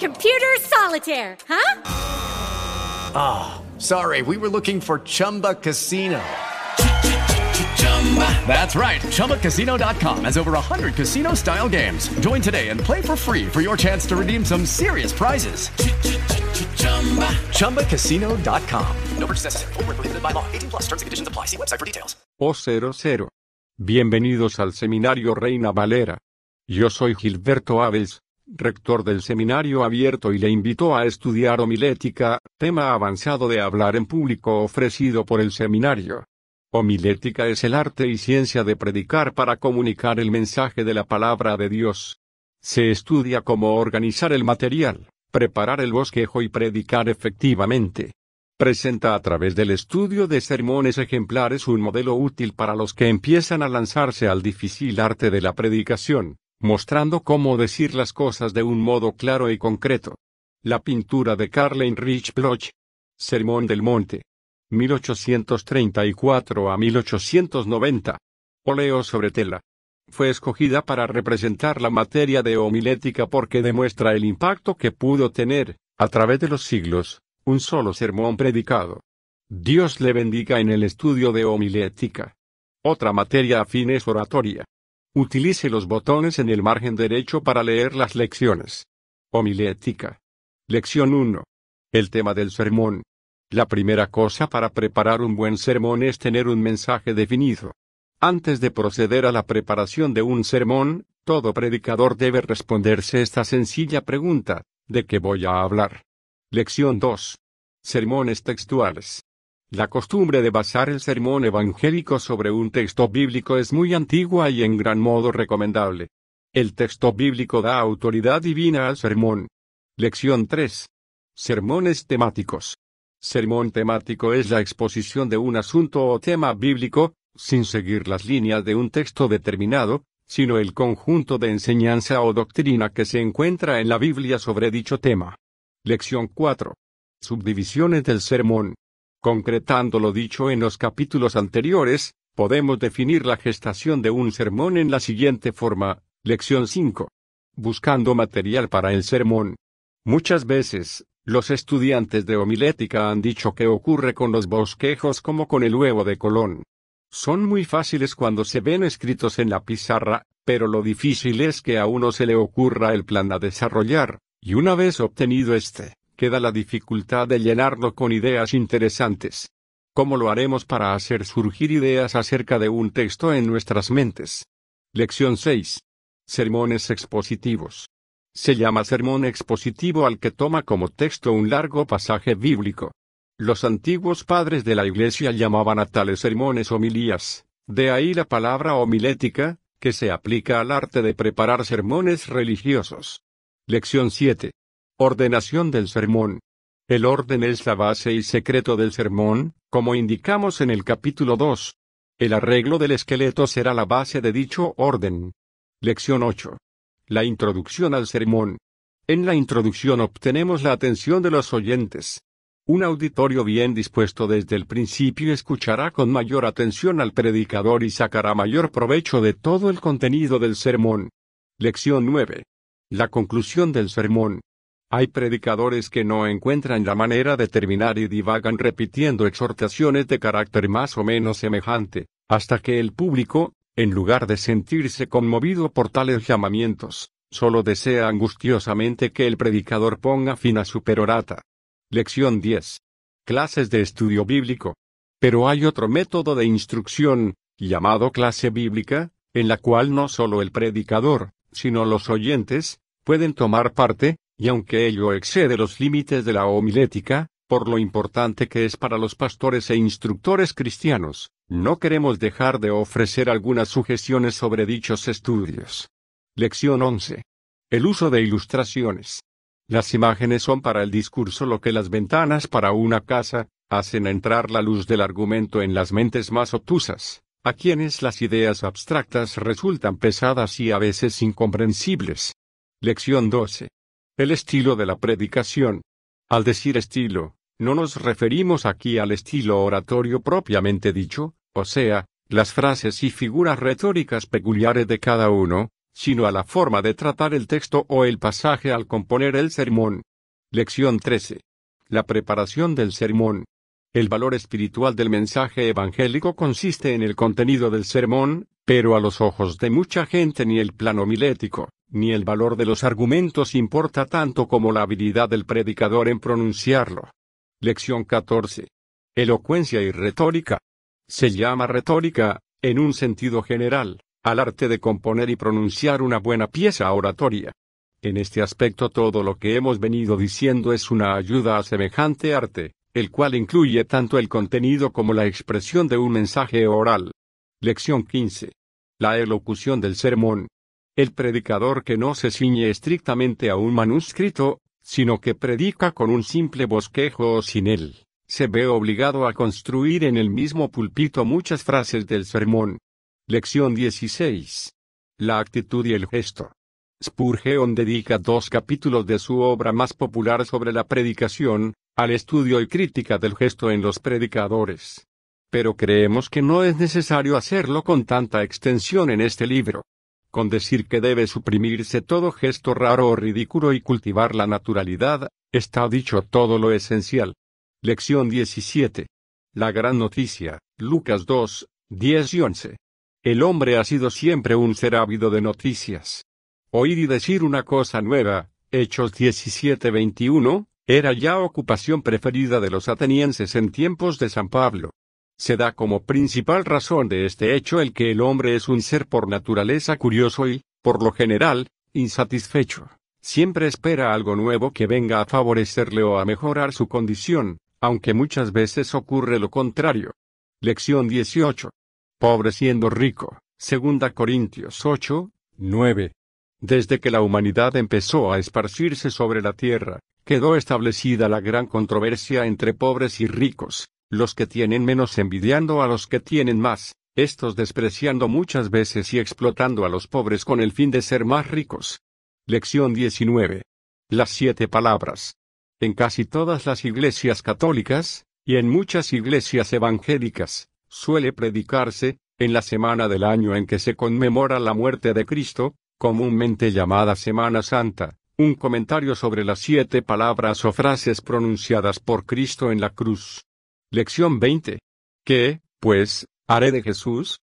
Computer solitaire, huh? Ah, sorry. We were looking for Chumba Casino. That's right. ChumbaCasino.com has over 100 casino style games. Join today and play for free for your chance to redeem some serious prizes. ChumbaCasino.com. No purchase necessary. Forward, prohibited by law. 18 plus terms and conditions apply. See website for details. O00. Bienvenidos al Seminario Reina Valera. Yo soy Gilberto Aves, rector del Seminario Abierto y le invito a estudiar homilética, tema avanzado de hablar en público ofrecido por el seminario. Homilética es el arte y ciencia de predicar para comunicar el mensaje de la palabra de Dios. Se estudia cómo organizar el material, preparar el bosquejo y predicar efectivamente. Presenta a través del estudio de sermones ejemplares un modelo útil para los que empiezan a lanzarse al difícil arte de la predicación, mostrando cómo decir las cosas de un modo claro y concreto. La pintura de Carlin Rich Bloch. Sermón del Monte. 1834 a 1890. Oleo sobre tela. Fue escogida para representar la materia de homilética porque demuestra el impacto que pudo tener, a través de los siglos, un solo sermón predicado. Dios le bendiga en el estudio de homilética. Otra materia afín es oratoria. Utilice los botones en el margen derecho para leer las lecciones. Homilética. Lección 1. El tema del sermón. La primera cosa para preparar un buen sermón es tener un mensaje definido. Antes de proceder a la preparación de un sermón, todo predicador debe responderse esta sencilla pregunta, ¿de qué voy a hablar? Lección 2. Sermones textuales. La costumbre de basar el sermón evangélico sobre un texto bíblico es muy antigua y en gran modo recomendable. El texto bíblico da autoridad divina al sermón. Lección 3. Sermones temáticos. Sermón temático es la exposición de un asunto o tema bíblico, sin seguir las líneas de un texto determinado, sino el conjunto de enseñanza o doctrina que se encuentra en la Biblia sobre dicho tema. Lección 4. Subdivisiones del sermón. Concretando lo dicho en los capítulos anteriores, podemos definir la gestación de un sermón en la siguiente forma. Lección 5. Buscando material para el sermón. Muchas veces, los estudiantes de homilética han dicho que ocurre con los bosquejos como con el huevo de Colón. Son muy fáciles cuando se ven escritos en la pizarra, pero lo difícil es que a uno se le ocurra el plan a desarrollar, y una vez obtenido este, queda la dificultad de llenarlo con ideas interesantes. ¿Cómo lo haremos para hacer surgir ideas acerca de un texto en nuestras mentes? Lección 6. Sermones expositivos. Se llama sermón expositivo al que toma como texto un largo pasaje bíblico. Los antiguos padres de la Iglesia llamaban a tales sermones homilías, de ahí la palabra homilética, que se aplica al arte de preparar sermones religiosos. Lección 7. Ordenación del sermón. El orden es la base y secreto del sermón, como indicamos en el capítulo 2. El arreglo del esqueleto será la base de dicho orden. Lección 8. La introducción al sermón. En la introducción obtenemos la atención de los oyentes. Un auditorio bien dispuesto desde el principio escuchará con mayor atención al predicador y sacará mayor provecho de todo el contenido del sermón. Lección 9. La conclusión del sermón. Hay predicadores que no encuentran la manera de terminar y divagan repitiendo exhortaciones de carácter más o menos semejante, hasta que el público, en lugar de sentirse conmovido por tales llamamientos, solo desea angustiosamente que el predicador ponga fin a su perorata. Lección 10. Clases de estudio bíblico. Pero hay otro método de instrucción, llamado clase bíblica, en la cual no solo el predicador, sino los oyentes, pueden tomar parte, y aunque ello excede los límites de la homilética, por lo importante que es para los pastores e instructores cristianos, No queremos dejar de ofrecer algunas sugestiones sobre dichos estudios. Lección 11. El uso de ilustraciones. Las imágenes son para el discurso lo que las ventanas para una casa, hacen entrar la luz del argumento en las mentes más obtusas, a quienes las ideas abstractas resultan pesadas y a veces incomprensibles. Lección 12. El estilo de la predicación. Al decir estilo, no nos referimos aquí al estilo oratorio propiamente dicho, o sea, las frases y figuras retóricas peculiares de cada uno, sino a la forma de tratar el texto o el pasaje al componer el sermón. Lección 13. La preparación del sermón. El valor espiritual del mensaje evangélico consiste en el contenido del sermón, pero a los ojos de mucha gente ni el plano milético, ni el valor de los argumentos importa tanto como la habilidad del predicador en pronunciarlo. Lección 14. Elocuencia y retórica. Se llama retórica, en un sentido general, al arte de componer y pronunciar una buena pieza oratoria. En este aspecto todo lo que hemos venido diciendo es una ayuda a semejante arte, el cual incluye tanto el contenido como la expresión de un mensaje oral. Lección 15. La elocución del sermón. El predicador que no se ciñe estrictamente a un manuscrito, sino que predica con un simple bosquejo o sin él, se ve obligado a construir en el mismo pulpito muchas frases del sermón. Lección 16. La actitud y el gesto. Spurgeon dedica dos capítulos de su obra más popular sobre la predicación, al estudio y crítica del gesto en los predicadores. Pero creemos que no es necesario hacerlo con tanta extensión en este libro. Con decir que debe suprimirse todo gesto raro o ridículo y cultivar la naturalidad, está dicho todo lo esencial. Lección 17. La gran noticia, Lucas 2, 10 y 11. El hombre ha sido siempre un ser ávido de noticias. Oír y decir una cosa nueva, Hechos 17-21, era ya ocupación preferida de los atenienses en tiempos de San Pablo. Se da como principal razón de este hecho el que el hombre es un ser por naturaleza curioso y, por lo general, insatisfecho. Siempre espera algo nuevo que venga a favorecerle o a mejorar su condición, aunque muchas veces ocurre lo contrario. Lección 18. Pobre siendo rico. Segunda Corintios 8, 9. Desde que la humanidad empezó a esparcirse sobre la tierra, quedó establecida la gran controversia entre pobres y ricos, los que tienen menos envidiando a los que tienen más, estos despreciando muchas veces y explotando a los pobres con el fin de ser más ricos. Lección 19. Las siete palabras. En casi todas las iglesias católicas, y en muchas iglesias evangélicas, suele predicarse, en la semana del año en que se conmemora la muerte de Cristo, comúnmente llamada Semana Santa, un comentario sobre las siete palabras o frases pronunciadas por Cristo en la cruz. Lección 20. ¿Qué, pues, haré de Jesús?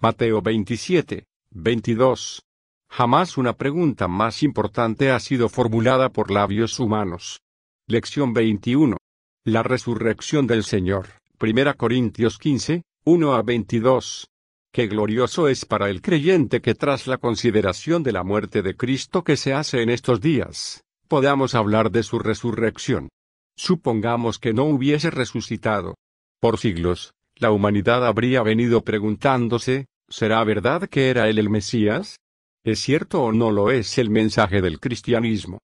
Mateo 27, 22. Jamás una pregunta más importante ha sido formulada por labios humanos. Lección 21. La resurrección del Señor. 1 Corintios 15, 1 a 22. Qué glorioso es para el creyente que tras la consideración de la muerte de Cristo que se hace en estos días, podamos hablar de su resurrección. Supongamos que no hubiese resucitado. Por siglos, la humanidad habría venido preguntándose, ¿será verdad que era él el Mesías? ¿Es cierto o no lo es el mensaje del cristianismo?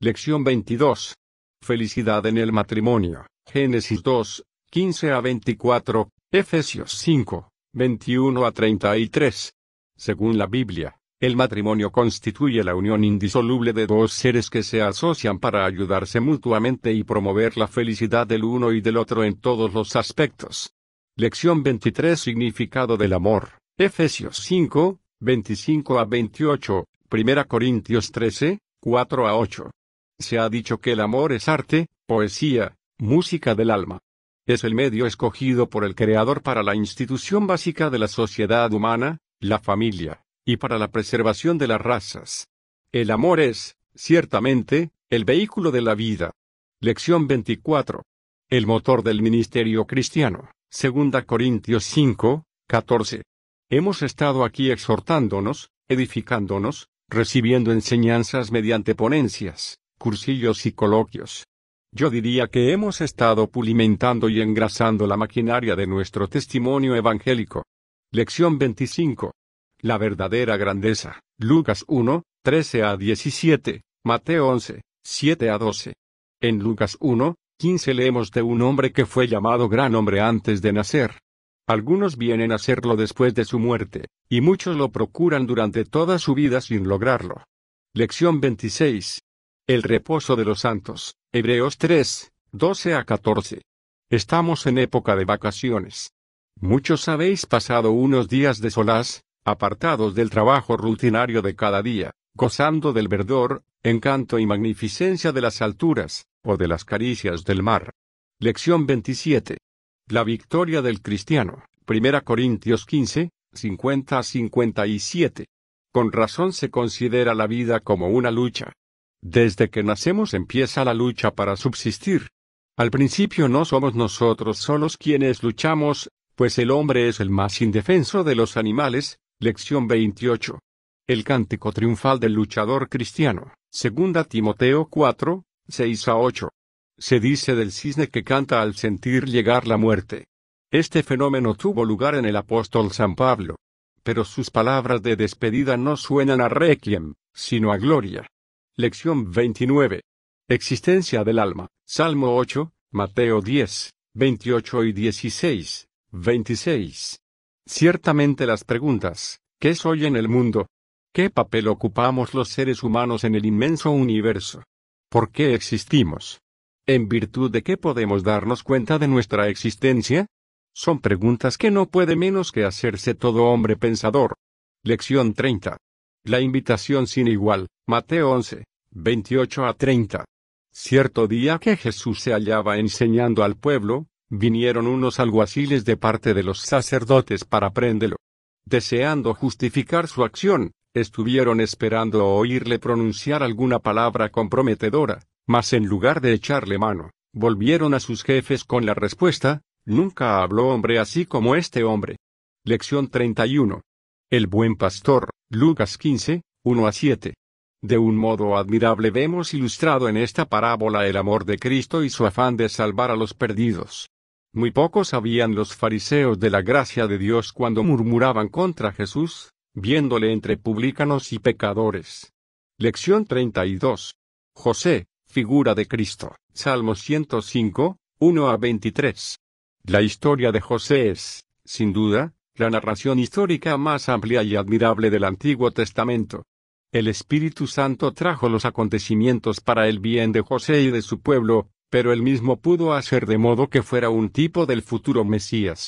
Lección 22. Felicidad en el matrimonio. Génesis 2, 15 a 24, Efesios 5, 21 a 33. Según la Biblia, el matrimonio constituye la unión indisoluble de dos seres que se asocian para ayudarse mutuamente y promover la felicidad del uno y del otro en todos los aspectos. Lección 23 Significado del amor. Efesios 5, 25 a 28, 1 Corintios 13, 4 a 8. Se ha dicho que el amor es arte, poesía, música del alma es el medio escogido por el Creador para la institución básica de la sociedad humana, la familia, y para la preservación de las razas. El amor es, ciertamente, el vehículo de la vida. Lección 24. El motor del ministerio cristiano. 2 Corintios 5, 14. Hemos estado aquí exhortándonos, edificándonos, recibiendo enseñanzas mediante ponencias, cursillos y coloquios, Yo diría que hemos estado pulimentando y engrasando la maquinaria de nuestro testimonio evangélico. Lección 25. La verdadera grandeza. Lucas 1, 13 a 17, Mateo 11, 7 a 12. En Lucas 1, 15 leemos de un hombre que fue llamado gran hombre antes de nacer. Algunos vienen a serlo después de su muerte, y muchos lo procuran durante toda su vida sin lograrlo. Lección 26. El reposo de los santos. Hebreos 3, 12 a 14. Estamos en época de vacaciones. Muchos habéis pasado unos días de solaz, apartados del trabajo rutinario de cada día, gozando del verdor, encanto y magnificencia de las alturas, o de las caricias del mar. Lección 27. La victoria del cristiano. 1 Corintios 15, 50 a 57. Con razón se considera la vida como una lucha. Desde que nacemos empieza la lucha para subsistir. Al principio no somos nosotros solos quienes luchamos, pues el hombre es el más indefenso de los animales. Lección 28. El cántico triunfal del luchador cristiano. Segunda Timoteo 4, 6 a 8. Se dice del cisne que canta al sentir llegar la muerte. Este fenómeno tuvo lugar en el apóstol San Pablo pero sus palabras de despedida no suenan a requiem, sino a gloria. Lección 29. Existencia del alma. Salmo 8, Mateo 10, 28 y 16, 26. Ciertamente las preguntas, ¿qué soy en el mundo? ¿Qué papel ocupamos los seres humanos en el inmenso universo? ¿Por qué existimos? ¿En virtud de qué podemos darnos cuenta de nuestra existencia? Son preguntas que no puede menos que hacerse todo hombre pensador. Lección 30. La invitación sin igual. Mateo 11, 28 a 30. Cierto día que Jesús se hallaba enseñando al pueblo, vinieron unos alguaciles de parte de los sacerdotes para prenderlo. Deseando justificar su acción, estuvieron esperando oírle pronunciar alguna palabra comprometedora, mas en lugar de echarle mano, volvieron a sus jefes con la respuesta, Nunca habló hombre así como este hombre. Lección 31. El buen pastor, Lucas 15, 1 a 7. De un modo admirable vemos ilustrado en esta parábola el amor de Cristo y su afán de salvar a los perdidos. Muy pocos sabían los fariseos de la gracia de Dios cuando murmuraban contra Jesús, viéndole entre publicanos y pecadores. Lección 32. José, figura de Cristo. Salmo 105, 1 a 23. La historia de José es, sin duda, la narración histórica más amplia y admirable del Antiguo Testamento. El Espíritu Santo trajo los acontecimientos para el bien de José y de su pueblo, pero él mismo pudo hacer de modo que fuera un tipo del futuro Mesías.